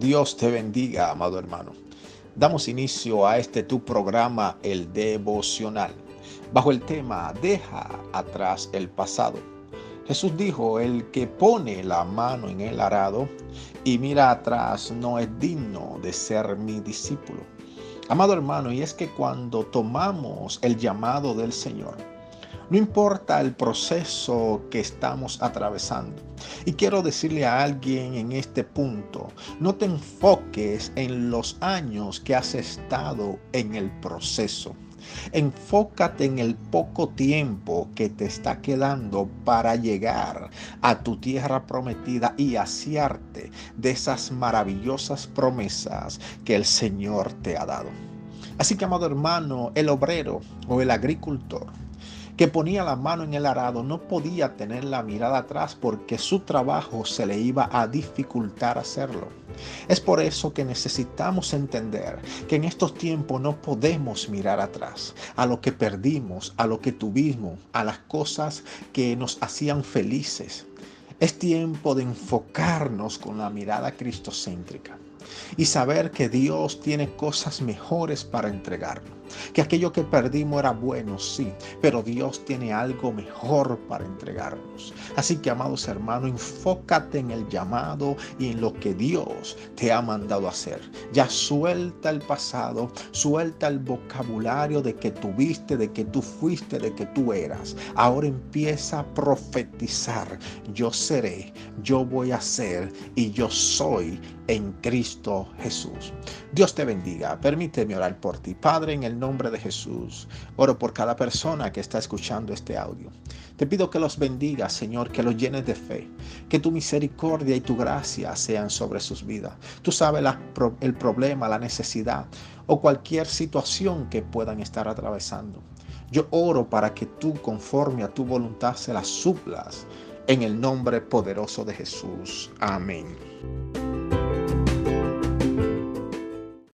Dios te bendiga, amado hermano. Damos inicio a este tu programa, el devocional, bajo el tema Deja atrás el pasado. Jesús dijo, el que pone la mano en el arado y mira atrás no es digno de ser mi discípulo. Amado hermano, y es que cuando tomamos el llamado del Señor, no importa el proceso que estamos atravesando. Y quiero decirle a alguien en este punto, no te enfoques en los años que has estado en el proceso. Enfócate en el poco tiempo que te está quedando para llegar a tu tierra prometida y asearte de esas maravillosas promesas que el Señor te ha dado. Así que, amado hermano, el obrero o el agricultor que ponía la mano en el arado no podía tener la mirada atrás porque su trabajo se le iba a dificultar hacerlo. Es por eso que necesitamos entender que en estos tiempos no podemos mirar atrás a lo que perdimos, a lo que tuvimos, a las cosas que nos hacían felices. Es tiempo de enfocarnos con la mirada cristocéntrica y saber que Dios tiene cosas mejores para entregarnos. Que aquello que perdimos era bueno, sí, pero Dios tiene algo mejor para entregarnos. Así que, amados hermanos, enfócate en el llamado y en lo que Dios te ha mandado hacer. Ya suelta el pasado, suelta el vocabulario de que tuviste, de que tú fuiste, de que tú eras. Ahora empieza a profetizar. Yo seré, yo voy a ser y yo soy en Cristo Jesús. Dios te bendiga. Permíteme orar por ti. Padre, en el nombre de Jesús, oro por cada persona que está escuchando este audio. Te pido que los bendiga, Señor, que los llenes de fe, que tu misericordia y tu gracia sean sobre sus vidas. Tú sabes el problema, la necesidad o cualquier situación que puedan estar atravesando. Yo oro para que tú, conforme a tu voluntad, se las suplas en el nombre poderoso de Jesús. Amén.